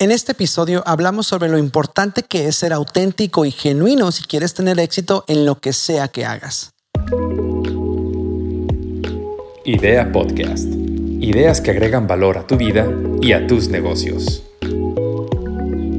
En este episodio hablamos sobre lo importante que es ser auténtico y genuino si quieres tener éxito en lo que sea que hagas. Idea Podcast. Ideas que agregan valor a tu vida y a tus negocios.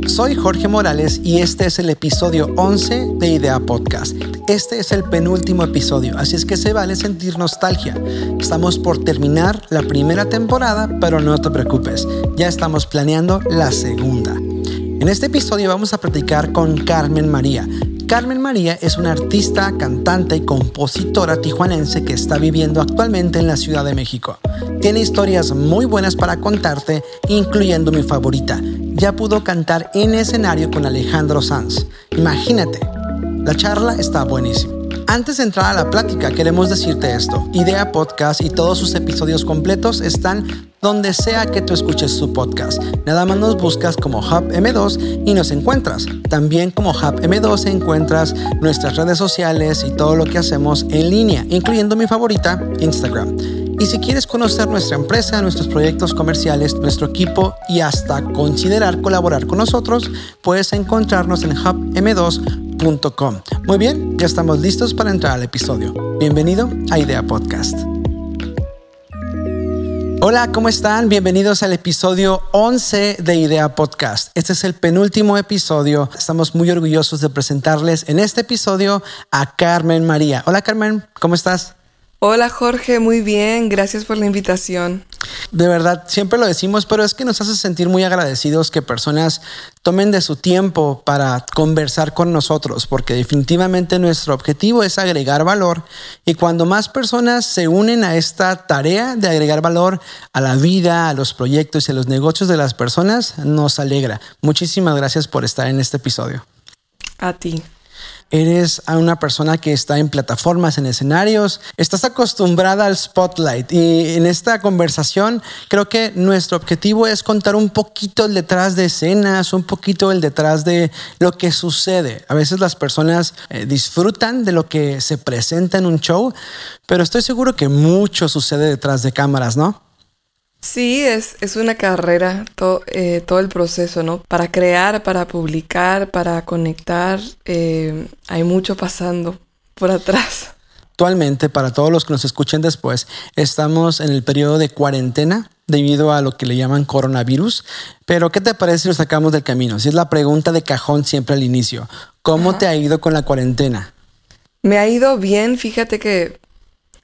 Soy Jorge Morales y este es el episodio 11 de Idea Podcast. Este es el penúltimo episodio, así es que se vale sentir nostalgia. Estamos por terminar la primera temporada, pero no te preocupes, ya estamos planeando la segunda. En este episodio vamos a platicar con Carmen María. Carmen María es una artista, cantante y compositora tijuanense que está viviendo actualmente en la Ciudad de México. Tiene historias muy buenas para contarte, incluyendo mi favorita. Ya pudo cantar en escenario con Alejandro Sanz. Imagínate, la charla está buenísima. Antes de entrar a la plática, queremos decirte esto. Idea Podcast y todos sus episodios completos están donde sea que tú escuches su podcast. Nada más nos buscas como Hub M2 y nos encuentras. También como Hub M2 encuentras nuestras redes sociales y todo lo que hacemos en línea, incluyendo mi favorita, Instagram. Y si quieres conocer nuestra empresa, nuestros proyectos comerciales, nuestro equipo y hasta considerar colaborar con nosotros, puedes encontrarnos en hubm2.com. Muy bien, ya estamos listos para entrar al episodio. Bienvenido a Idea Podcast. Hola, ¿cómo están? Bienvenidos al episodio 11 de Idea Podcast. Este es el penúltimo episodio. Estamos muy orgullosos de presentarles en este episodio a Carmen María. Hola Carmen, ¿cómo estás? Hola Jorge, muy bien, gracias por la invitación. De verdad, siempre lo decimos, pero es que nos hace sentir muy agradecidos que personas tomen de su tiempo para conversar con nosotros, porque definitivamente nuestro objetivo es agregar valor y cuando más personas se unen a esta tarea de agregar valor a la vida, a los proyectos y a los negocios de las personas, nos alegra. Muchísimas gracias por estar en este episodio. A ti eres una persona que está en plataformas, en escenarios, estás acostumbrada al spotlight y en esta conversación creo que nuestro objetivo es contar un poquito el detrás de escenas, un poquito el detrás de lo que sucede. A veces las personas eh, disfrutan de lo que se presenta en un show, pero estoy seguro que mucho sucede detrás de cámaras, ¿no? Sí, es, es una carrera, eh, todo el proceso, ¿no? Para crear, para publicar, para conectar, eh, hay mucho pasando por atrás. Actualmente, para todos los que nos escuchen después, estamos en el periodo de cuarentena debido a lo que le llaman coronavirus. Pero, ¿qué te parece si lo sacamos del camino? Si es la pregunta de cajón siempre al inicio. ¿Cómo te ha ido con la cuarentena? Me ha ido bien, fíjate que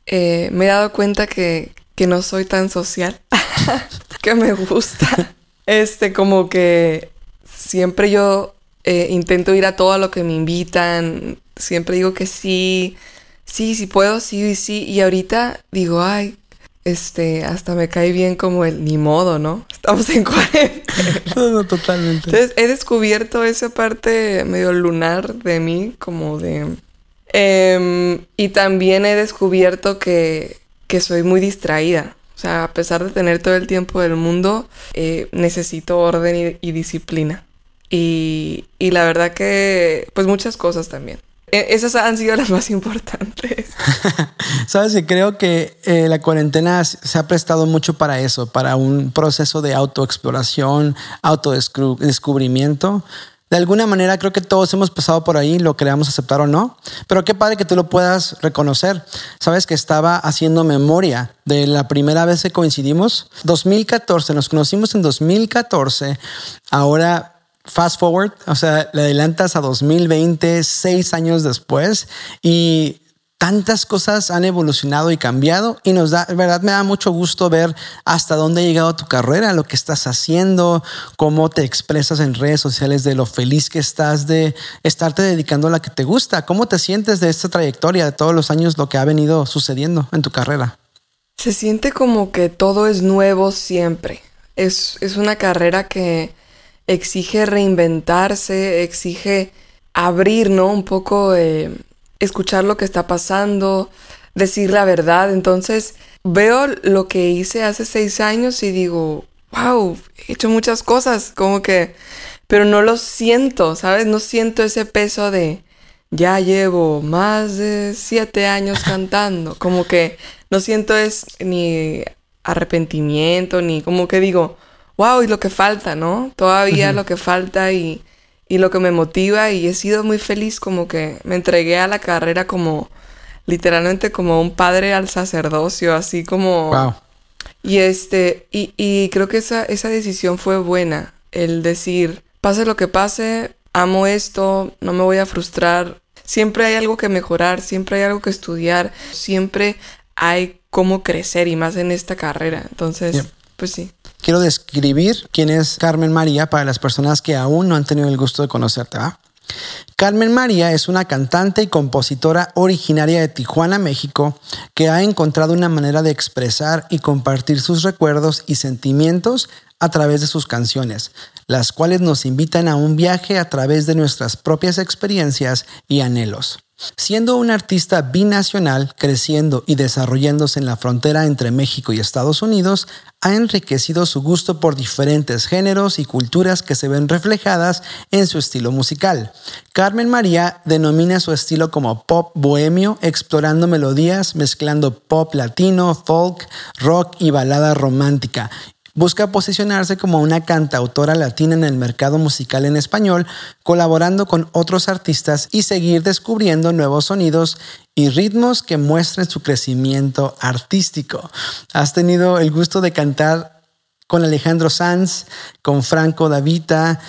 eh, me he dado cuenta que, que no soy tan social, que me gusta. Este, como que siempre yo eh, intento ir a todo lo que me invitan, siempre digo que sí, sí, sí puedo, sí, sí, y ahorita digo, ay, este, hasta me cae bien como el ni modo, ¿no? Estamos en cuarentena. No, totalmente. Entonces he descubierto esa parte medio lunar de mí, como de... Em, y también he descubierto que que soy muy distraída. O sea, a pesar de tener todo el tiempo del mundo, eh, necesito orden y, disciplina. Y, y, la verdad que, pues muchas cosas también. E, esas han sido las más importantes. Sabes que creo que eh, la cuarentena se ha prestado mucho para eso, para un proceso de autoexploración, autodescubrimiento de alguna manera creo que todos hemos pasado por ahí, lo queramos aceptar o no, pero qué padre que tú lo puedas reconocer. Sabes que estaba haciendo memoria de la primera vez que coincidimos, 2014, nos conocimos en 2014, ahora fast forward, o sea, le adelantas a 2020, seis años después, y tantas cosas han evolucionado y cambiado y nos da, verdad, me da mucho gusto ver hasta dónde ha llegado tu carrera, lo que estás haciendo, cómo te expresas en redes sociales de lo feliz que estás de estarte dedicando a la que te gusta. ¿Cómo te sientes de esta trayectoria, de todos los años, lo que ha venido sucediendo en tu carrera? Se siente como que todo es nuevo siempre. Es, es una carrera que exige reinventarse, exige abrir, ¿no? Un poco... Eh, escuchar lo que está pasando, decir la verdad. Entonces veo lo que hice hace seis años y digo, wow, he hecho muchas cosas, como que, pero no lo siento, ¿sabes? No siento ese peso de, ya llevo más de siete años cantando, como que no siento es ni arrepentimiento, ni como que digo, wow, y lo que falta, ¿no? Todavía lo que falta y, y lo que me motiva y he sido muy feliz como que me entregué a la carrera como literalmente como un padre al sacerdocio, así como... Wow. Y este, y, y creo que esa, esa decisión fue buena, el decir, pase lo que pase, amo esto, no me voy a frustrar, siempre hay algo que mejorar, siempre hay algo que estudiar, siempre hay cómo crecer y más en esta carrera. Entonces, pues sí. Quiero describir quién es Carmen María para las personas que aún no han tenido el gusto de conocerte. Carmen María es una cantante y compositora originaria de Tijuana, México, que ha encontrado una manera de expresar y compartir sus recuerdos y sentimientos a través de sus canciones, las cuales nos invitan a un viaje a través de nuestras propias experiencias y anhelos. Siendo una artista binacional, creciendo y desarrollándose en la frontera entre México y Estados Unidos, ha enriquecido su gusto por diferentes géneros y culturas que se ven reflejadas en su estilo musical. Carmen María denomina su estilo como pop bohemio, explorando melodías, mezclando pop latino, folk, rock y balada romántica, Busca posicionarse como una cantautora latina en el mercado musical en español, colaborando con otros artistas y seguir descubriendo nuevos sonidos y ritmos que muestren su crecimiento artístico. Has tenido el gusto de cantar con Alejandro Sanz, con Franco Davita,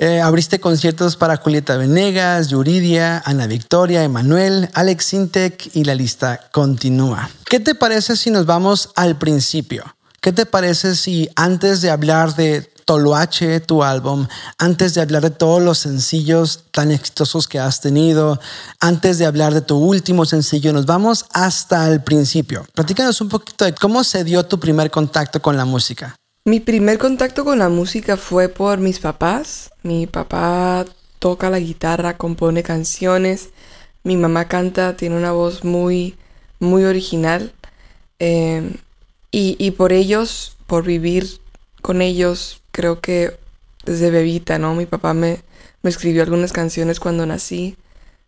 eh, abriste conciertos para Julieta Venegas, Yuridia, Ana Victoria, Emanuel, Alex Sintek y la lista continúa. ¿Qué te parece si nos vamos al principio? ¿Qué te parece si antes de hablar de Toloache, tu álbum, antes de hablar de todos los sencillos tan exitosos que has tenido, antes de hablar de tu último sencillo, nos vamos hasta el principio? Platícanos un poquito de cómo se dio tu primer contacto con la música. Mi primer contacto con la música fue por mis papás. Mi papá toca la guitarra, compone canciones. Mi mamá canta, tiene una voz muy, muy original. Eh, y, y por ellos, por vivir con ellos, creo que desde bebita, ¿no? Mi papá me, me escribió algunas canciones cuando nací.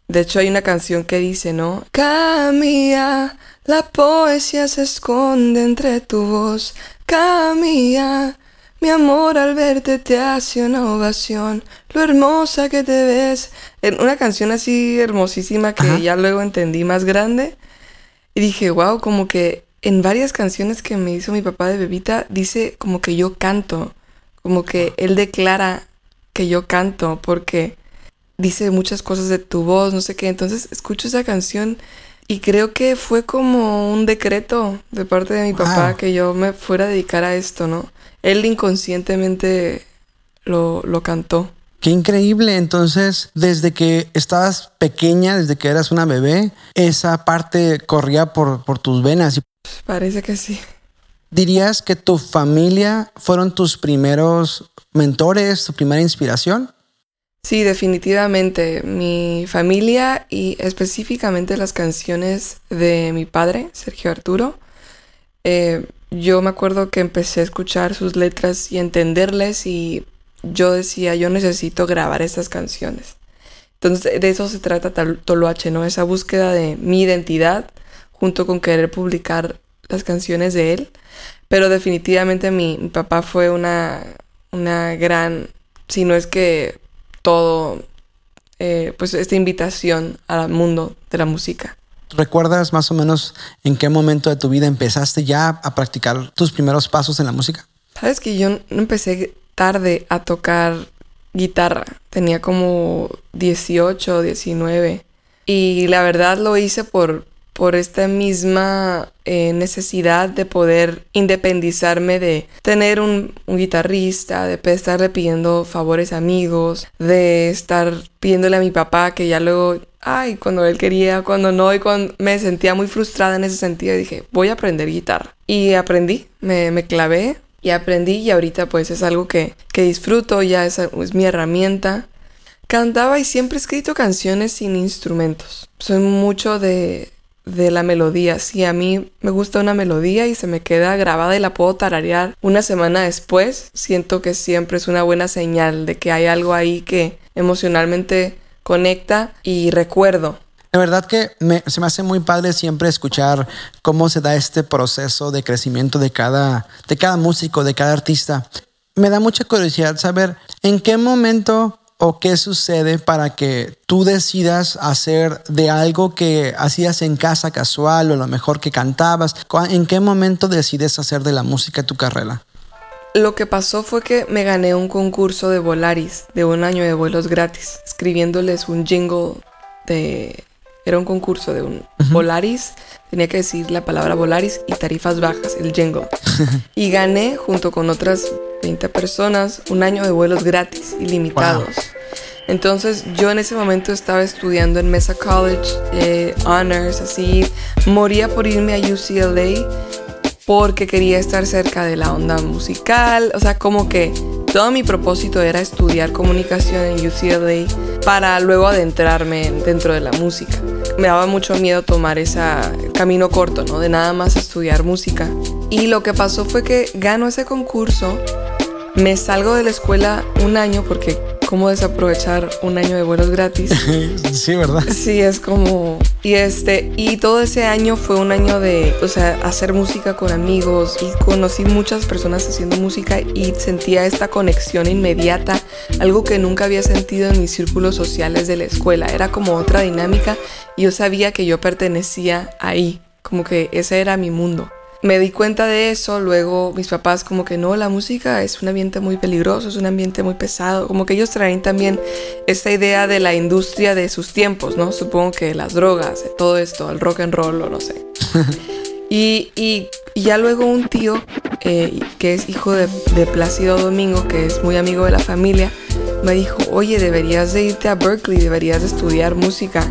De hecho, hay una canción que dice, ¿no? Camilla, la poesía se esconde entre tu voz. Camilla, mi amor al verte te hace una ovación. Lo hermosa que te ves. En una canción así hermosísima que Ajá. ya luego entendí más grande. Y dije, wow, como que en varias canciones que me hizo mi papá de bebita, dice como que yo canto. Como que él declara que yo canto porque dice muchas cosas de tu voz, no sé qué. Entonces escucho esa canción y creo que fue como un decreto de parte de mi papá que yo me fuera a dedicar a esto, ¿no? Él inconscientemente lo, lo cantó. Qué increíble. Entonces, desde que estabas pequeña, desde que eras una bebé, esa parte corría por, por tus venas. ¿Y Parece que sí. ¿Dirías que tu familia fueron tus primeros mentores, tu primera inspiración? Sí, definitivamente. Mi familia y específicamente las canciones de mi padre, Sergio Arturo. eh, yo me acuerdo que empecé a escuchar sus letras y entenderles y yo decía, yo necesito grabar estas canciones. Entonces, de eso se trata Toloache, ¿no? Esa búsqueda de mi identidad junto con querer publicar las canciones de él. Pero definitivamente mi, mi papá fue una, una gran, si no es que todo, eh, pues esta invitación al mundo de la música. ¿Recuerdas más o menos en qué momento de tu vida empezaste ya a practicar tus primeros pasos en la música? Sabes que yo no empecé tarde a tocar guitarra. Tenía como 18, 19. Y la verdad lo hice por, por esta misma eh, necesidad de poder independizarme de tener un, guitarrista, de estarle pidiendo favores a amigos, de estar pidiéndole a mi papá que ya luego, ay, cuando él quería, cuando no, y cuando me sentía muy frustrada en ese sentido, dije, voy a aprender guitarra. Y aprendí, me, me clavé y aprendí y ahorita pues es algo que, que disfruto, ya es, es mi herramienta. Cantaba y siempre he escrito canciones sin instrumentos. Soy mucho de, de la melodía. Si a mí me gusta una melodía y se me queda grabada y la puedo tararear una semana después, siento que siempre es una buena señal de que hay algo ahí que emocionalmente conecta y recuerdo. La verdad que me- se me hace muy padre siempre escuchar cómo se da este proceso de crecimiento de cada, de cada músico, de cada artista. me da mucha curiosidad saber en qué momento o qué sucede para que tú decidas hacer de algo que hacías en casa casual o lo mejor que cantabas. ¿En qué momento decides hacer de la música tu carrera? Lo que pasó fue que me gané un concurso de Volaris, de un año de vuelos gratis, escribiéndoles un jingle de... Era un concurso de un Volaris, tenía que decir la palabra Volaris y tarifas bajas, el jingle. y gané junto con otras 20 personas, un año de vuelos gratis, ilimitados. Entonces yo en ese momento estaba estudiando en Mesa College, eh, honors, así, moría por irme a UCLA porque quería estar cerca de la onda musical, o sea, como que todo mi propósito era estudiar comunicación en UCLA para luego adentrarme dentro de la música. Me daba mucho miedo tomar ese camino corto, ¿no? De nada más estudiar música. Y lo que pasó fue que gano ese concurso me salgo de la escuela un año porque cómo desaprovechar un año de vuelos gratis. sí, ¿verdad? Sí, es como y este y todo ese año fue un año de, o sea, hacer música con amigos y conocí muchas personas haciendo música y sentía esta conexión inmediata, algo que nunca había sentido en mis círculos sociales de la escuela. Era como otra dinámica y yo sabía que yo pertenecía ahí, como que ese era mi mundo me di cuenta de eso, luego mis papás como que no, la música es un ambiente muy peligroso, es un ambiente muy pesado, como que ellos traen también esta idea de la industria de sus tiempos, ¿no? Supongo que las drogas, todo esto, el rock and roll o no sé. y, y, ya luego un tío, eh, que es hijo de, de Plácido Domingo, que es muy amigo de la familia, me dijo, oye, deberías de irte a Berkeley, deberías de estudiar música.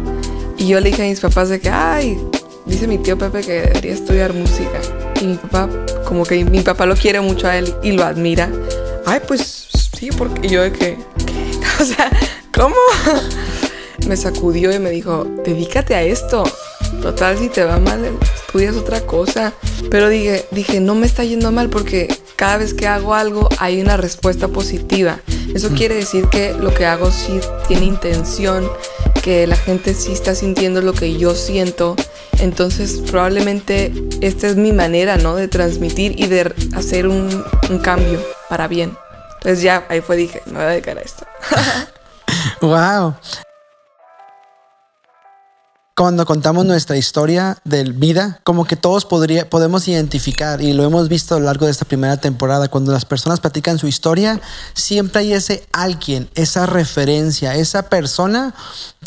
Y yo le dije a mis papás de que, ay, dice mi tío Pepe que debería estudiar música. Y mi papá, como que mi papá lo quiere mucho a él y lo admira. Ay, pues sí, porque yo de que, ¿qué? O sea, ¿cómo? me sacudió y me dijo, dedícate a esto. Total, si te va mal, estudias otra cosa. Pero dije, dije, no me está yendo mal porque cada vez que hago algo hay una respuesta positiva. Eso mm. quiere decir que lo que hago sí tiene intención, que la gente sí está sintiendo lo que yo siento entonces probablemente esta es mi manera, ¿no? De transmitir y de hacer un, cambio para bien. Entonces ya ahí fue, dije, me voy a dedicar a esto. wow. Cuando contamos nuestra historia de vida, como que todos podría, podemos identificar, y lo hemos visto a lo largo de esta primera temporada, cuando las personas platican su historia, siempre hay ese alguien, esa referencia, esa persona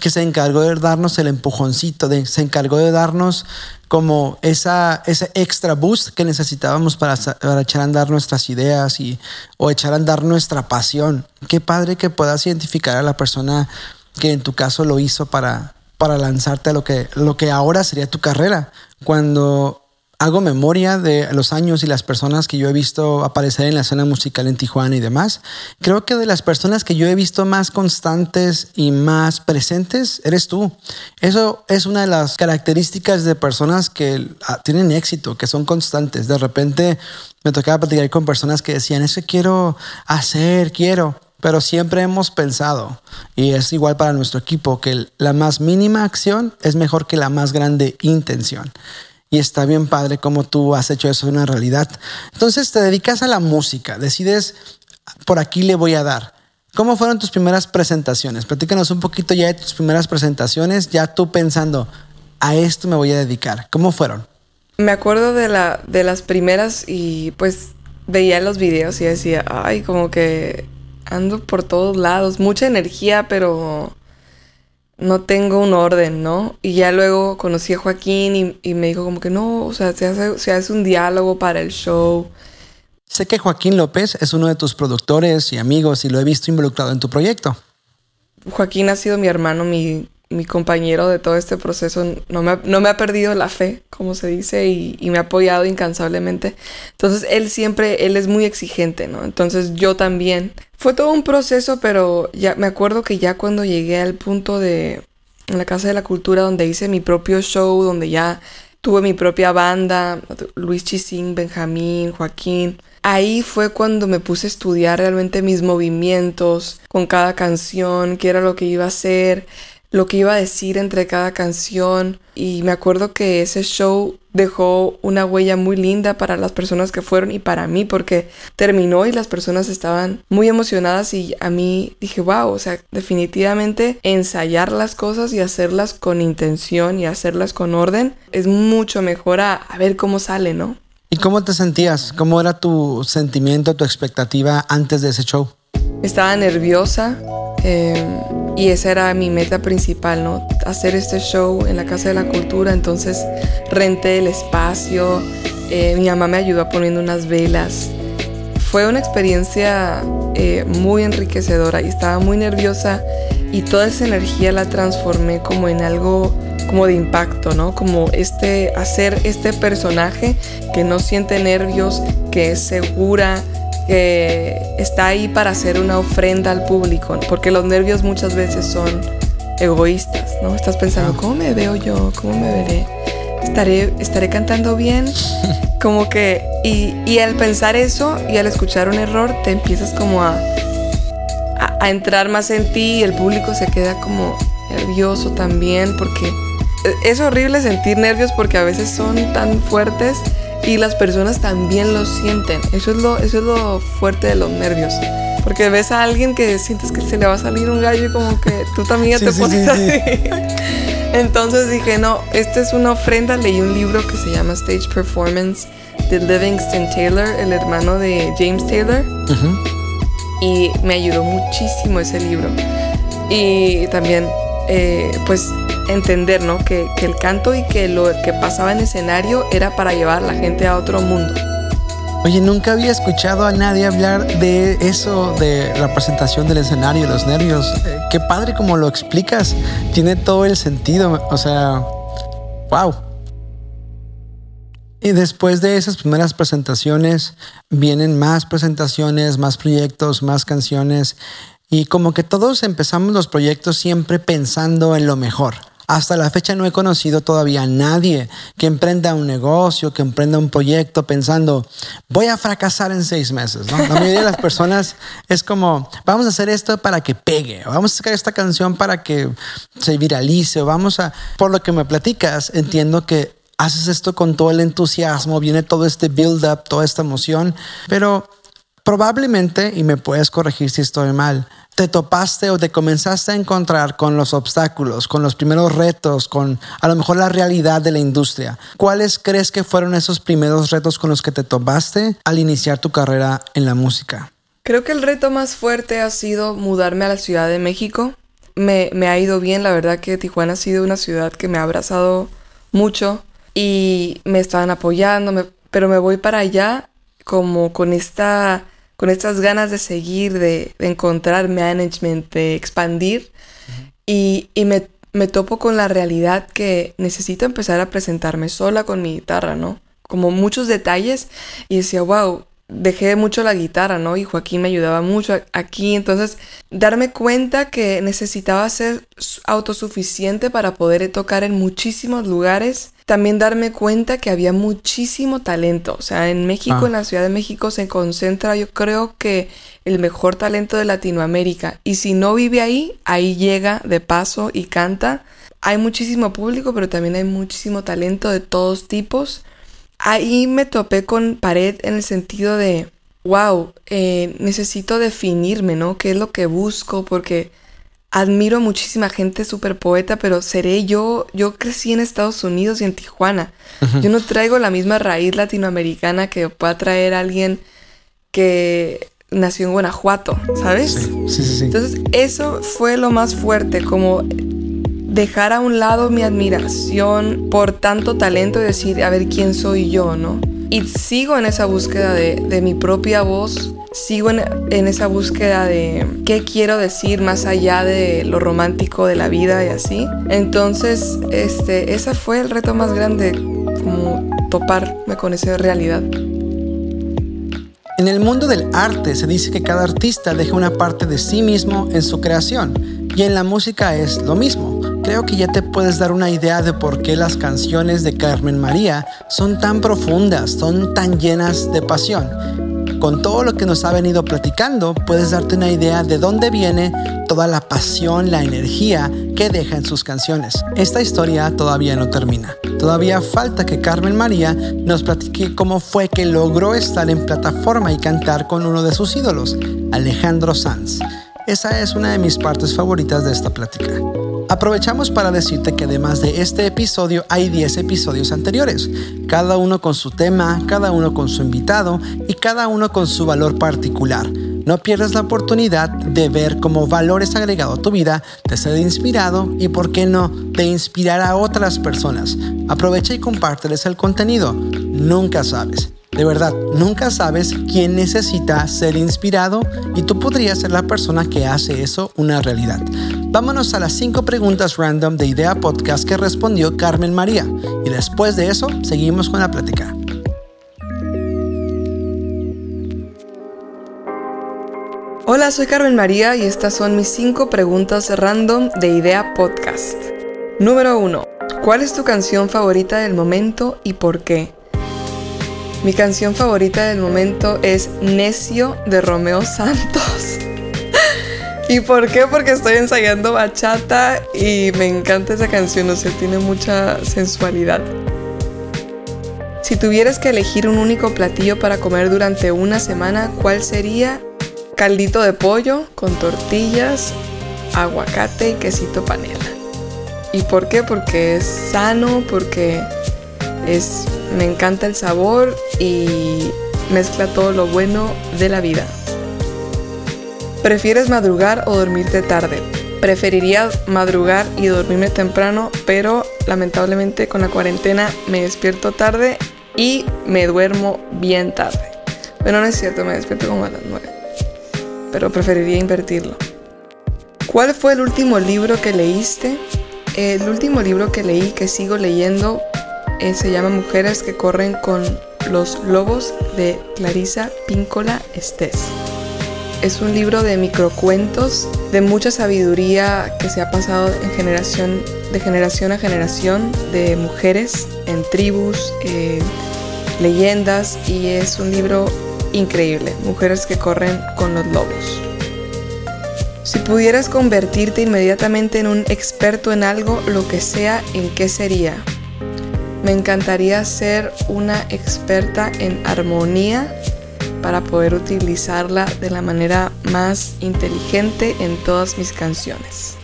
que se encargó de darnos el empujoncito, de, se encargó de darnos como esa, ese extra boost que necesitábamos para, echar a andar nuestras ideas y, o echar a andar nuestra pasión. Qué padre que puedas identificar a la persona que en tu caso lo hizo para, para lanzarte a lo que, lo que ahora sería tu carrera. Cuando hago memoria de los años y las personas que yo he visto aparecer en la escena musical en Tijuana y demás, creo que de las personas que yo he visto más constantes y más presentes, eres tú. Eso es una de las características de personas que ah, tienen éxito, que son constantes. De repente me tocaba platicar con personas que decían, eso quiero hacer, quiero pero siempre hemos pensado, y es igual para nuestro equipo, que la más mínima acción es mejor que la más grande intención. Y está bien padre como tú has hecho eso una realidad. Entonces te dedicas a la música, decides, por aquí le voy a dar. ¿Cómo fueron tus primeras presentaciones? Platícanos un poquito ya de tus primeras presentaciones, ya tú pensando, a esto me voy a dedicar. ¿Cómo fueron? Me acuerdo de, la, de las primeras y pues veía los videos y decía, ay, como que ando por todos lados, mucha energía, pero no tengo un orden, ¿no? Y ya luego conocí a Joaquín y, me dijo como que no, o sea, se hace, se hace un diálogo para el show. Sé que Joaquín López es uno de tus productores y amigos y lo he visto involucrado en tu proyecto. Joaquín ha sido mi hermano, mi mi compañero de todo este proceso no me, no me ha perdido la fe, como se dice, y, me ha apoyado incansablemente. Entonces, él siempre, él es muy exigente, ¿no? Entonces, yo también. Fue todo un proceso, pero ya me acuerdo que ya cuando llegué al punto de en la Casa de la Cultura, donde hice mi propio show, donde ya tuve mi propia banda, Luis Chisín, Benjamín, Joaquín. Ahí fue cuando me puse a estudiar realmente mis movimientos con cada canción, qué era lo que iba a hacer lo que iba a decir entre cada canción y me acuerdo que ese show dejó una huella muy linda para las personas que fueron y para mí porque terminó y las personas estaban muy emocionadas y a mí dije, wow, o sea, definitivamente ensayar las cosas y hacerlas con intención y hacerlas con orden es mucho mejor a, ver cómo sale, ¿no? ¿Y cómo te sentías? ¿Cómo era tu sentimiento, tu expectativa antes de ese show? Estaba nerviosa. Eh, y esa era mi meta principal, ¿no? Hacer este show en la Casa de la Cultura. Entonces renté el espacio, eh, mi mamá me ayudó poniendo unas velas. Fue una experiencia eh, muy enriquecedora y estaba muy nerviosa y toda esa energía la transformé como en algo como de impacto, ¿no? Como este, hacer este personaje que no siente nervios, que es segura, que está ahí para hacer una ofrenda al público, porque los nervios muchas veces son egoístas, ¿no? Estás pensando, ¿cómo me veo yo? ¿Cómo me veré? ¿Estaré, estaré cantando bien? Como que, y, y al pensar eso y al escuchar un error, te empiezas como a, a, a entrar más en ti y el público se queda como nervioso también, porque es horrible sentir nervios porque a veces son tan fuertes y las personas también lo sienten. Eso es lo, eso es lo fuerte de los nervios. Porque ves a alguien que sientes que se le va a salir un gallo y como que tú también ya te pones así. Entonces dije, no, esta es una ofrenda. Leí un libro que se llama Stage Performance de Livingston Taylor, el hermano de James Taylor. Y me ayudó muchísimo ese libro. Y también, eh, pues entender, ¿no? Que, el canto y que lo que pasaba en escenario era para llevar a la gente a otro mundo. Oye, nunca había escuchado a nadie hablar de eso, de la presentación del escenario, los nervios. Eh, qué padre como lo explicas. Tiene todo el sentido. O sea, wow. Y después de esas primeras presentaciones, vienen más presentaciones, más proyectos, más canciones. Y como que todos empezamos los proyectos siempre pensando en lo mejor. Hasta la fecha no he conocido todavía a nadie que emprenda un negocio, que emprenda un proyecto pensando, voy a fracasar en seis meses. La mayoría de las personas es como, vamos a hacer esto para que pegue, vamos a sacar esta canción para que se viralice, vamos a... Por lo que me platicas, entiendo que haces esto con todo el entusiasmo, viene todo este build-up, toda esta emoción, pero probablemente, y me puedes corregir si estoy mal, te topaste o te comenzaste a encontrar con los obstáculos, con los primeros retos, con a lo mejor la realidad de la industria. ¿Cuáles crees que fueron esos primeros retos con los que te topaste al iniciar tu carrera en la música? Creo que el reto más fuerte ha sido mudarme a la Ciudad de México. Me, ha ido bien, la verdad que Tijuana ha sido una ciudad que me ha abrazado mucho y me estaban apoyando, pero me voy para allá como con esta con estas ganas de seguir, de, encontrar management, de expandir. Y, me, me, topo con la realidad que necesito empezar a presentarme sola con mi guitarra, ¿no? Como muchos detalles. Y decía, wow, dejé mucho la guitarra, ¿no? Y Joaquín me ayudaba mucho aquí. Entonces, darme cuenta que necesitaba ser autosuficiente para poder tocar en muchísimos lugares. También darme cuenta que había muchísimo talento. O sea, en México, ah. en la Ciudad de México, se concentra, yo creo que el mejor talento de Latinoamérica. Y si no vive ahí, ahí llega de paso y canta. Hay muchísimo público, pero también hay muchísimo talento de todos tipos ahí me topé con pared en el sentido de, wow, eh, necesito definirme, ¿no? ¿Qué es lo que busco? Porque admiro a muchísima gente súper poeta, pero seré yo, yo crecí en Estados Unidos y en Tijuana. Yo no traigo la misma raíz latinoamericana que pueda traer alguien que nació en Guanajuato, ¿sabes? Sí, sí, sí. Entonces, eso fue lo más fuerte, como dejar a un lado mi admiración por tanto talento y decir, a ver quién soy yo, ¿no? Y sigo en esa búsqueda de, mi propia voz, sigo en, esa búsqueda de qué quiero decir más allá de lo romántico de la vida y así. Entonces, este, ese fue el reto más grande, como toparme con esa realidad. En el mundo del arte se dice que cada artista deja una parte de sí mismo en su creación y en la música es lo mismo. Creo que ya te puedes dar una idea de por qué las canciones de Carmen María son tan profundas, son tan llenas de pasión. con todo lo que nos ha venido platicando, puedes darte una idea de dónde viene toda la pasión, la energía que deja en sus canciones. Esta historia todavía no termina. Todavía falta que Carmen María nos platique cómo fue que logró estar en plataforma y cantar con uno de sus ídolos, Alejandro Sanz. Esa es una de mis partes favoritas de esta plática. Aprovechamos para decirte que además de este episodio hay 10 episodios anteriores, cada uno con su tema, cada uno con su invitado y cada uno con su valor particular. No pierdas la oportunidad de ver cómo valores agregado a tu vida te ser inspirado y, por qué no, de inspirar a otras personas. Aprovecha y compárteles el contenido. Nunca sabes. De verdad, nunca sabes quién necesita ser inspirado y tú podrías ser la persona que hace eso una realidad. Vámonos a las 5 preguntas random de Idea Podcast que respondió Carmen María y después de eso seguimos con la plática. Hola, soy Carmen María y estas son mis 5 preguntas random de Idea Podcast. Número 1. ¿Cuál es tu canción favorita del momento y por qué? Mi canción favorita del momento es Necio de Romeo Santos. ¿Y por qué? Porque estoy ensayando bachata y me encanta esa canción, o sea, tiene mucha sensualidad. Si tuvieras que elegir un único platillo para comer durante una semana, ¿cuál sería? Caldito de pollo con tortillas, aguacate y quesito panela. ¿Y por qué? Porque es sano, porque es me encanta el sabor y mezcla todo lo bueno de la vida. ¿Prefieres madrugar o dormirte tarde? Preferiría madrugar y dormirme temprano, pero lamentablemente con la cuarentena me despierto tarde y me duermo bien tarde. Pero no es cierto, me despierto como a las 9. Pero preferiría invertirlo. ¿Cuál fue el último libro que leíste? El último libro que leí, que sigo leyendo, eh, se llama Mujeres que corren con los lobos de Clarisa Píncola Estés. Es un libro de microcuentos, de mucha sabiduría que se ha pasado de generación a generación, de mujeres en tribus, eh, leyendas, y es un libro increíble, Mujeres que corren con los lobos. Si pudieras convertirte inmediatamente en un experto en algo, lo que sea, ¿en qué sería? Me encantaría ser una experta en armonía para poder utilizarla de la manera más inteligente en todas mis canciones.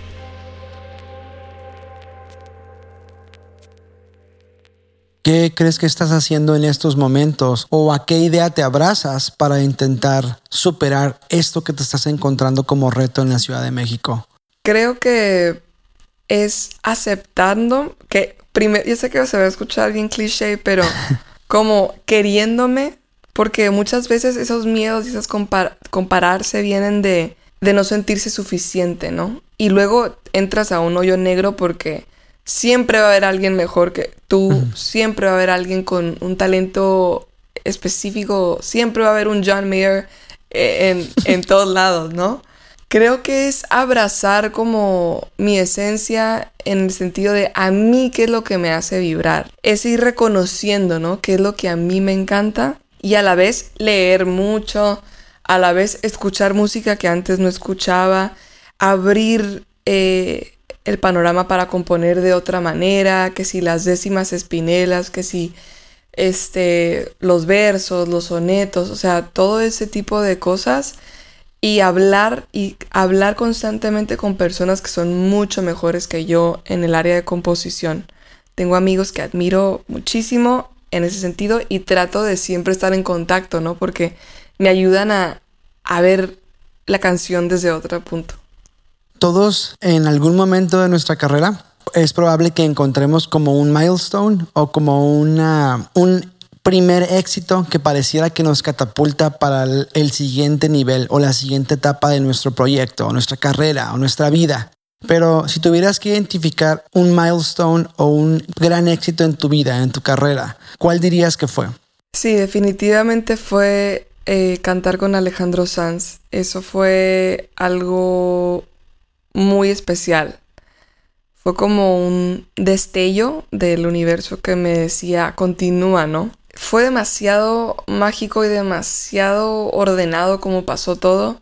¿Qué crees que estás haciendo en estos momentos? ¿O a qué idea te abrazas para intentar superar esto que te estás encontrando como reto en la Ciudad de México? Creo que es aceptando que primero, yo sé que se va a escuchar bien cliché, pero como queriéndome, porque muchas veces esos miedos y esas compararse vienen de, de no sentirse suficiente, ¿no? Y luego entras a un hoyo negro porque siempre va a haber alguien mejor que tú, siempre va a haber alguien con un talento específico, siempre va a haber un John Mayer eh, en, en todos lados, ¿no? Creo que es abrazar como mi esencia en el sentido de a mí qué es lo que me hace vibrar. Es ir reconociendo, ¿no? Qué es lo que a mí me encanta y a la vez leer mucho, a la vez escuchar música que antes no escuchaba, abrir eh, el panorama para componer de otra manera, que si las décimas espinelas, que si este, los versos, los sonetos, o sea, todo ese tipo de cosas y hablar y hablar constantemente con personas que son mucho mejores que yo en el área de composición. Tengo amigos que admiro muchísimo en ese sentido y trato de siempre estar en contacto, ¿no? Porque me ayudan a, a ver la canción desde otro punto. Todos en algún momento de nuestra carrera es probable que encontremos como un milestone o como una, un primer éxito que pareciera que nos catapulta para el, siguiente nivel o la siguiente etapa de nuestro proyecto o nuestra carrera o nuestra vida. Pero si tuvieras que identificar un milestone o un gran éxito en tu vida, en tu carrera, ¿cuál dirías que fue? Sí, definitivamente fue eh, cantar con Alejandro Sanz. Eso fue algo muy especial. Fue como un destello del universo que me decía, continúa, ¿no? fue demasiado mágico y demasiado ordenado como pasó todo.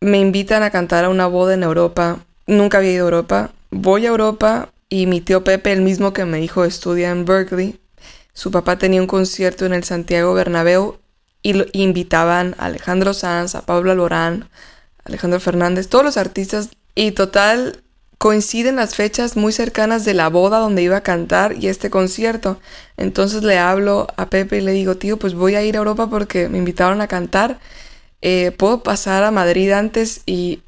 Me invitan a cantar a una boda en Europa. Nunca había ido a Europa. Voy a Europa y mi tío Pepe, el mismo que me dijo estudia en Berkeley, su papá tenía un concierto en el Santiago Bernabéu y lo invitaban a Alejandro Sanz, a Pablo Alborán, Alejandro Fernández, todos los artistas. Y total, coinciden las fechas muy cercanas de la boda donde iba a cantar y este concierto. Entonces le hablo a Pepe y le digo, tío, pues voy a ir a Europa porque me invitaron a cantar. Eh, ¿Puedo pasar a Madrid antes y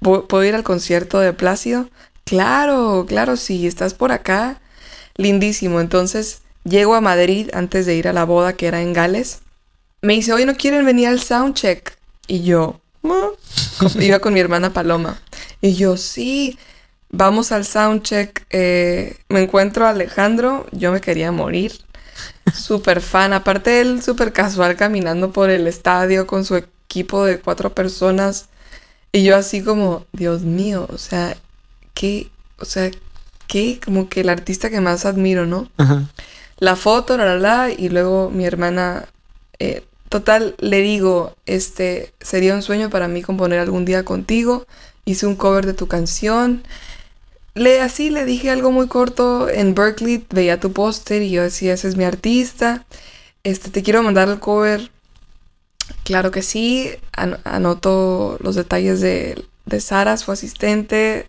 puedo ir al concierto de Plácido? Claro, claro, sí, estás por acá. Lindísimo. Entonces llego a Madrid antes de ir a la boda que era en Gales. Me dice, oye, ¿no quieren venir al soundcheck? Y yo, iba con mi hermana Paloma. Y yo, sí, vamos al soundcheck. Eh, me encuentro a Alejandro, yo me quería morir. Súper fan, aparte él súper casual caminando por el estadio con su equipo de cuatro personas. Y yo así como, Dios mío, o sea, qué, o sea, qué, como que el artista que más admiro, ¿no? La foto, la, la, la, y luego mi hermana, eh, total, le digo, este, sería un sueño para mí componer algún día contigo, hice un cover de tu canción, le, así le dije algo muy corto en Berkeley, veía tu póster y yo decía, ese es mi artista, este, te quiero mandar el cover, claro que sí, anoto los detalles de, de Sara, su asistente,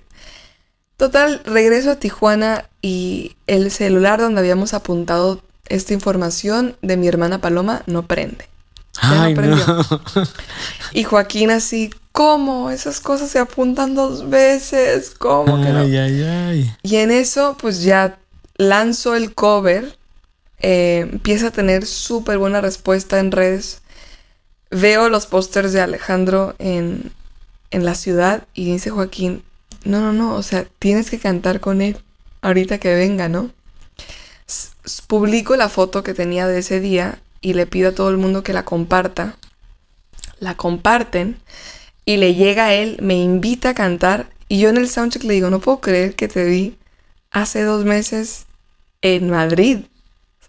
Total, regreso a Tijuana y el celular donde habíamos apuntado esta información de mi hermana Paloma no prende. Ay, no Y Joaquín así, ¿cómo? Esas cosas se apuntan dos veces, ¿cómo que no? Ay, ay, ay. Y en eso, pues ya lanzo el cover, eh, empieza a tener súper buena respuesta en redes. Veo los pósters de Alejandro en, en la ciudad y dice Joaquín, no, no, no, o sea, tienes que cantar con él ahorita que venga, ¿no? publico la foto que tenía de ese día y le pido a todo el mundo que la comparta. La comparten y le llega a él, me invita a cantar y yo en el soundcheck le digo, no puedo creer que te vi hace dos meses en Madrid.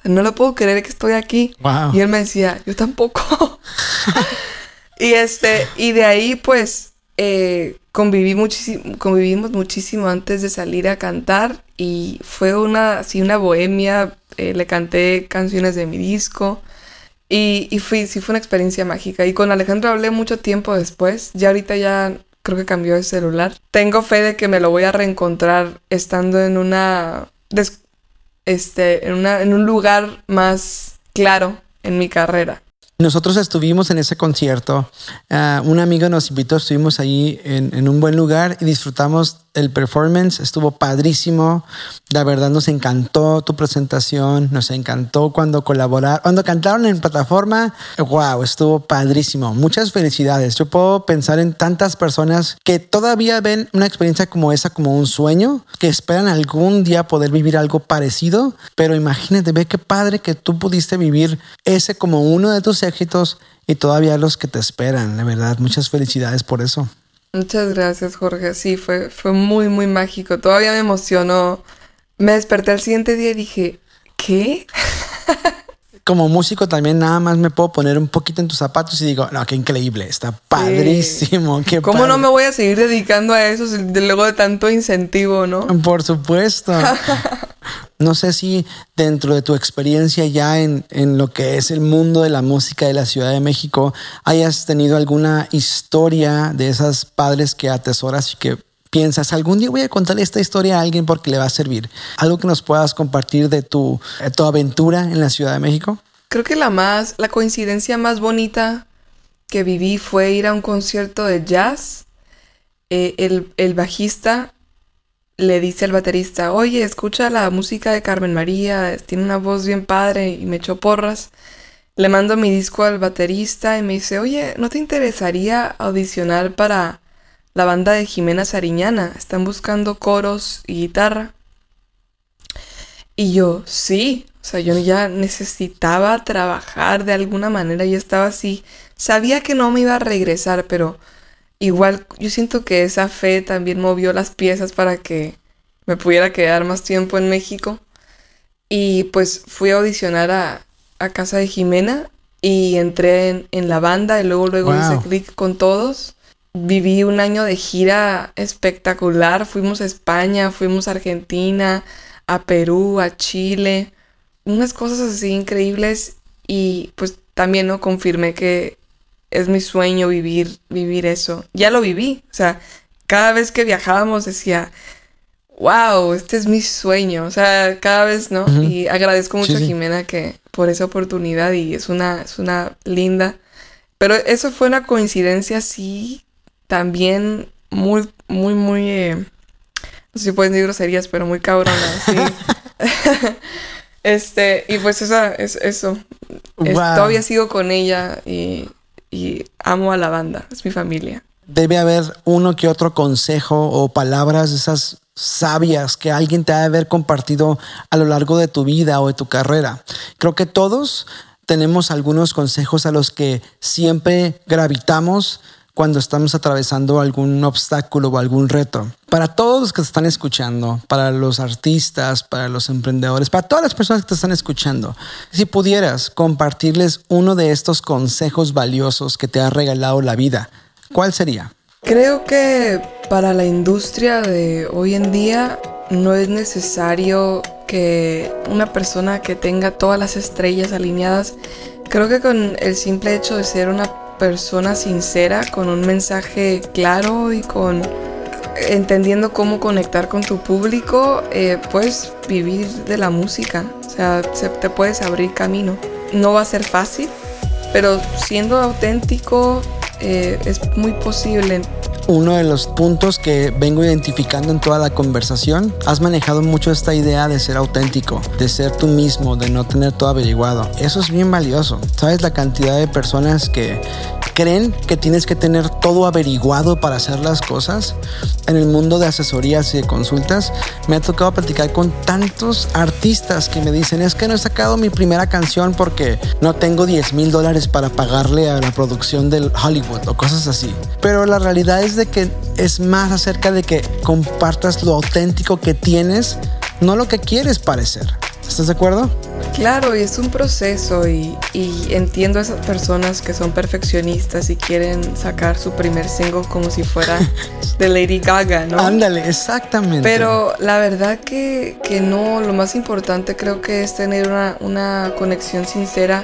No lo puedo creer que estoy aquí. Y él me decía, yo tampoco. y este, y de ahí pues eh, conviví convivimos muchísimo antes de salir a cantar y fue una, así una bohemia, eh, le canté canciones de mi disco y, y fui, sí fue una experiencia mágica. Y con Alejandro hablé mucho tiempo después, ya ahorita ya creo que cambió de celular. Tengo fe de que me lo voy a reencontrar estando en una, este, en una, en un lugar más claro en mi carrera. Nosotros estuvimos en ese concierto. Uh, un amigo nos invitó, estuvimos ahí en, en, un buen lugar y disfrutamos el performance. Estuvo padrísimo. La verdad nos encantó tu presentación. Nos encantó cuando colaboraron, cuando cantaron en plataforma. Wow, estuvo padrísimo. Muchas felicidades. Yo puedo pensar en tantas personas que todavía ven una experiencia como esa como un sueño, que esperan algún día poder vivir algo parecido. Pero imagínate, ve qué padre que tú pudiste vivir ese como uno de tus éxitos y todavía los que te esperan, de verdad. Muchas felicidades por eso. Muchas gracias, Jorge. Sí, fue, fue muy, muy mágico. Todavía me emocionó. Me desperté al siguiente día y dije, ¿qué? Como músico también nada más me puedo poner un poquito en tus zapatos y digo, no, qué increíble, está padrísimo. Qué ¿Cómo no me voy a seguir dedicando a eso luego de tanto incentivo, no? Por supuesto. No sé si dentro de tu experiencia ya en, en, lo que es el mundo de la música de la Ciudad de México hayas tenido alguna historia de esas padres que atesoras y que piensas, algún día voy a contarle esta historia a alguien porque le va a servir. Algo que nos puedas compartir de tu, tu aventura en la Ciudad de México. Creo que la más, la coincidencia más bonita que viví fue ir a un concierto de jazz. Eh, el, el bajista le dice al baterista, oye, escucha la música de Carmen María, tiene una voz bien padre y me echó porras. Le mando mi disco al baterista y me dice, oye, ¿no te interesaría audicionar para la banda de Jimena Sariñana? Están buscando coros y guitarra. Y yo, sí, o sea, yo ya necesitaba trabajar de alguna manera, y estaba así, sabía que no me iba a regresar, pero igual yo siento que esa fe también movió las piezas para que me pudiera quedar más tiempo en México. Y pues fui a audicionar a, a casa de Jimena y entré en, la banda y luego luego hice clic con todos. Viví un año de gira espectacular. Fuimos a España, fuimos a Argentina, a Perú, a Chile. Unas cosas así increíbles y pues también no confirmé que es mi sueño vivir vivir eso. Ya lo viví, o sea, cada vez que viajábamos decía, wow, este es mi sueño. O sea, cada vez, ¿no? Y agradezco mucho a Jimena que por esa oportunidad y es una, es una linda. Pero eso fue una coincidencia, sí, también muy, muy, muy, eh, no sé si pueden decir groserías, pero muy cabrona, sí. este, y pues esa, es eso. todavía sigo con ella y, y amo a la banda, es mi familia. Debe haber uno que otro consejo o palabras esas sabias que alguien te ha de haber compartido a lo largo de tu vida o de tu carrera. Creo que todos tenemos algunos consejos a los que siempre gravitamos cuando estamos atravesando algún obstáculo o algún reto. Para todos los que te están escuchando, para los artistas, para los emprendedores, para todas las personas que te están escuchando, si pudieras compartirles uno de estos consejos valiosos que te ha regalado la vida, ¿cuál sería? Creo que para la industria de hoy en día no es necesario que una persona que tenga todas las estrellas alineadas, creo que con el simple hecho de ser una persona sincera, con un mensaje claro y con entendiendo cómo conectar con tu público, eh, puedes vivir de la música, o sea, te puedes abrir camino. No va a ser fácil, pero siendo auténtico eh, es muy posible uno de los puntos que vengo identificando en toda la conversación. Has manejado mucho esta idea de ser auténtico, de ser tú mismo, de no tener todo averiguado. Eso es bien valioso. ¿Sabes la cantidad de personas que creen que tienes que tener todo averiguado para hacer las cosas? En el mundo de asesorías y de consultas, me ha tocado platicar con tantos artistas que me dicen, es que no he sacado mi primera canción porque no tengo 10 mil dólares para pagarle a la producción del Hollywood o cosas así. Pero la realidad es de que es más acerca de que compartas lo auténtico que tienes, no lo que quieres parecer. ¿Estás de acuerdo? Claro, y es un proceso y, entiendo a esas personas que son perfeccionistas y quieren sacar su primer single como si fuera de Lady Gaga, ¿no? Ándale, exactamente. Pero la verdad que, que, no, lo más importante creo que es tener una, una conexión sincera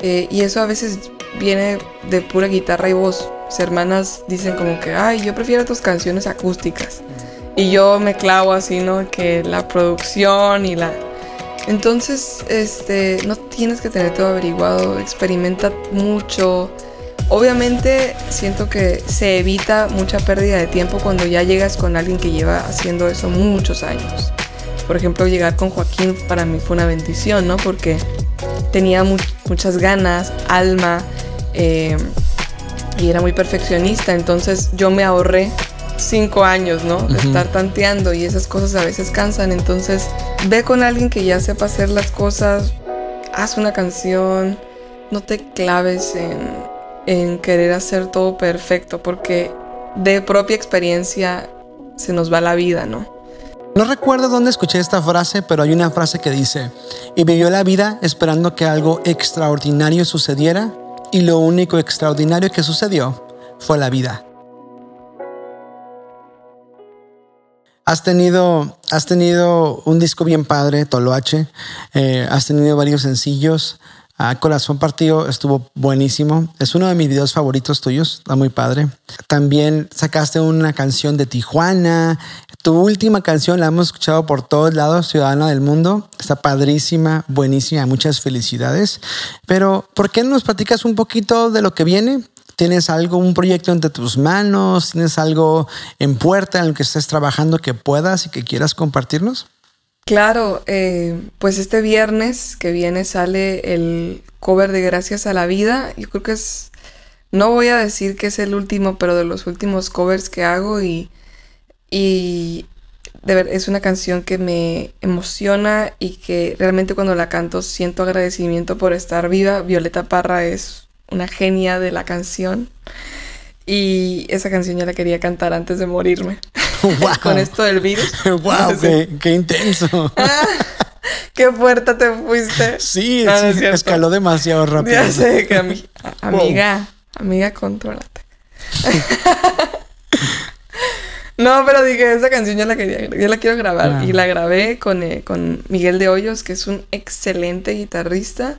eh, y eso a veces viene de pura guitarra y voz hermanas dicen como que, ay, yo prefiero tus canciones acústicas. Y yo me clavo así, ¿no? Que la producción y la... Entonces, este, no tienes que tener todo averiguado, experimenta mucho. Obviamente siento que se evita mucha pérdida de tiempo cuando ya llegas con alguien que lleva haciendo eso muchos años. Por ejemplo, llegar con Joaquín para mí fue una bendición, ¿no? Porque tenía muchas ganas, alma, eh, y era muy perfeccionista, entonces yo me ahorré cinco años, ¿no? De estar tanteando y esas cosas a veces cansan, entonces ve con alguien que ya sepa hacer las cosas, haz una canción, no te claves en, en querer hacer todo perfecto, porque de propia experiencia se nos va la vida, ¿no? No recuerdo dónde escuché esta frase, pero hay una frase que dice, y vivió la vida esperando que algo extraordinario sucediera y lo único extraordinario que sucedió fue la vida. Has tenido, has tenido un disco bien padre, Toloache. Eh, has tenido varios sencillos. Ah, Corazón Partido estuvo buenísimo. Es uno de mis videos favoritos tuyos. Está muy padre. También sacaste una canción de Tijuana. Tu última canción la hemos escuchado por todos lados, Ciudadana del Mundo. Está padrísima, buenísima. Muchas felicidades. Pero, ¿por qué no nos platicas un poquito de lo que viene? ¿Tienes algo, un proyecto entre tus manos? ¿Tienes algo en puerta en el que estés trabajando que puedas y que quieras compartirnos? Claro, eh, pues este viernes que viene sale el cover de Gracias a la Vida. Yo creo que es, no voy a decir que es el último, pero de los últimos covers que hago y, y es una canción que me emociona y que realmente cuando la canto siento agradecimiento por estar viva. Violeta Parra es una genia de la canción y esa canción ya la quería cantar antes de morirme. con esto del virus. ¡Wow! qué, intenso! Qué fuerte te fuiste. Sí, No, no es sí, cierto. escaló demasiado rápido. Ya sé que ami- amiga, amiga, contrólate. no, pero dije, esa canción yo la quería, yo la quiero grabar. Ah. Y la grabé con, eh, con Miguel de Hoyos, que es un excelente guitarrista.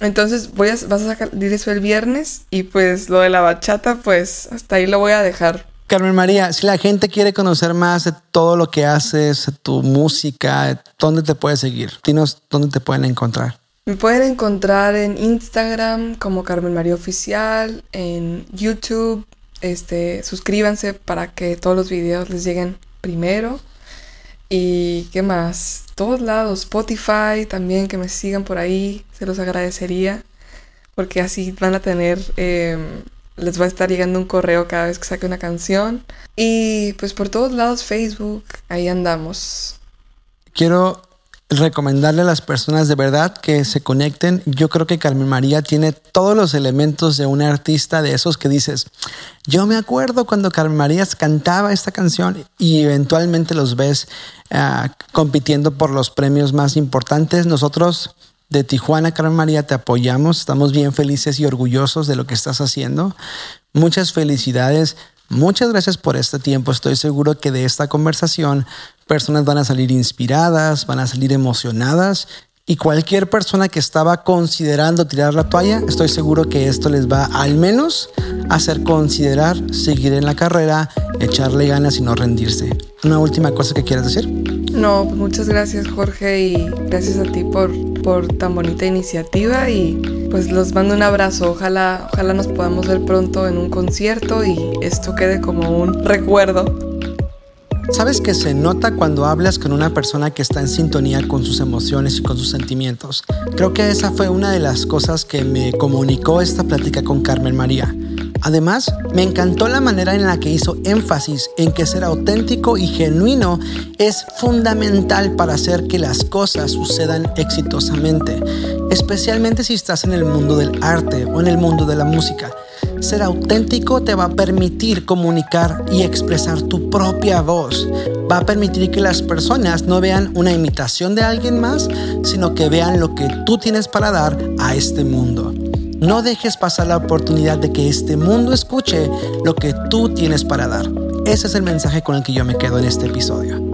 Entonces voy a, vas a salir eso el viernes y pues lo de la bachata, pues hasta ahí lo voy a dejar. Carmen María, si la gente quiere conocer más de todo lo que haces, tu música, ¿dónde te puede seguir? Dinos dónde te pueden encontrar. Me pueden encontrar en Instagram como Carmen María Oficial, en YouTube. Este, suscríbanse para que todos los videos les lleguen primero. Y qué más, todos lados, Spotify también, que me sigan por ahí, se los agradecería, porque así van a tener, eh, les va a estar llegando un correo cada vez que saque una canción. Y pues por todos lados, Facebook, ahí andamos. Quiero recomendarle a las personas de verdad que se conecten. Yo creo que Carmen María tiene todos los elementos de una artista de esos que dices, yo me acuerdo cuando Carmen María cantaba esta canción y eventualmente los ves ah, compitiendo por los premios más importantes. Nosotros de Tijuana, Carmen María, te apoyamos. Estamos bien felices y orgullosos de lo que estás haciendo. Muchas felicidades. Muchas gracias por este tiempo. Estoy seguro que de esta conversación personas van a salir inspiradas, van a salir emocionadas y cualquier persona que estaba considerando tirar la toalla, estoy seguro que esto les va al menos a hacer considerar seguir en la carrera, echarle ganas y no rendirse. Una última cosa que quieras decir. No, muchas gracias Jorge y gracias a ti por, por tan bonita iniciativa y pues los mando un abrazo. Ojalá, ojalá nos podamos ver pronto en un concierto y esto quede como un recuerdo. Sabes que se nota cuando hablas con una persona que está en sintonía con sus emociones y con sus sentimientos. Creo que esa fue una de las cosas que me comunicó esta plática con Carmen María. Además, me encantó la manera en la que hizo énfasis en que ser auténtico y genuino es fundamental para hacer que las cosas sucedan exitosamente, especialmente si estás en el mundo del arte o en el mundo de la música. Ser auténtico te va a permitir comunicar y expresar tu propia voz. Va a permitir que las personas no vean una imitación de alguien más, sino que vean lo que tú tienes para dar a este mundo. No dejes pasar la oportunidad de que este mundo escuche lo que tú tienes para dar. Ese es el mensaje con el que yo me quedo en este episodio.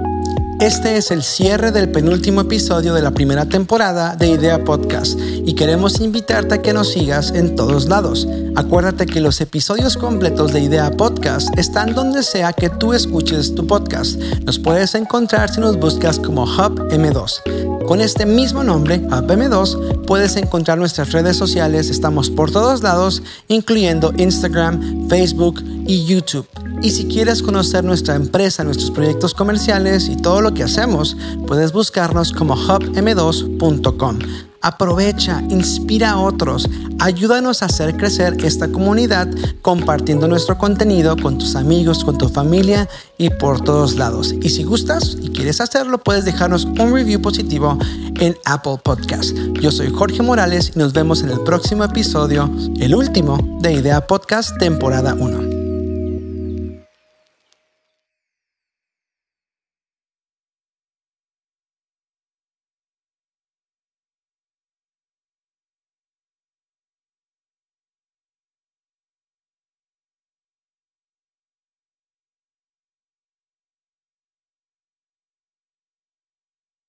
Este es el cierre del penúltimo episodio de la primera temporada de Idea Podcast y queremos invitarte a que nos sigas en todos lados. Acuérdate que los episodios completos de Idea Podcast están donde sea que tú escuches tu podcast. Nos puedes encontrar si nos buscas como Hub M2. Con este mismo nombre, Hub M2, puedes encontrar nuestras redes sociales. Estamos por todos lados, incluyendo Instagram, Facebook y YouTube. Y si quieres conocer nuestra empresa, nuestros proyectos comerciales y todo lo que hacemos, puedes buscarnos como hubm2.com. Aprovecha, inspira a otros, ayúdanos a hacer crecer esta comunidad compartiendo nuestro contenido con tus amigos, con tu familia y por todos lados. Y si gustas y quieres hacerlo, puedes dejarnos un review positivo en Apple Podcast. Yo soy Jorge Morales y nos vemos en el próximo episodio, el último de Idea Podcast temporada 1.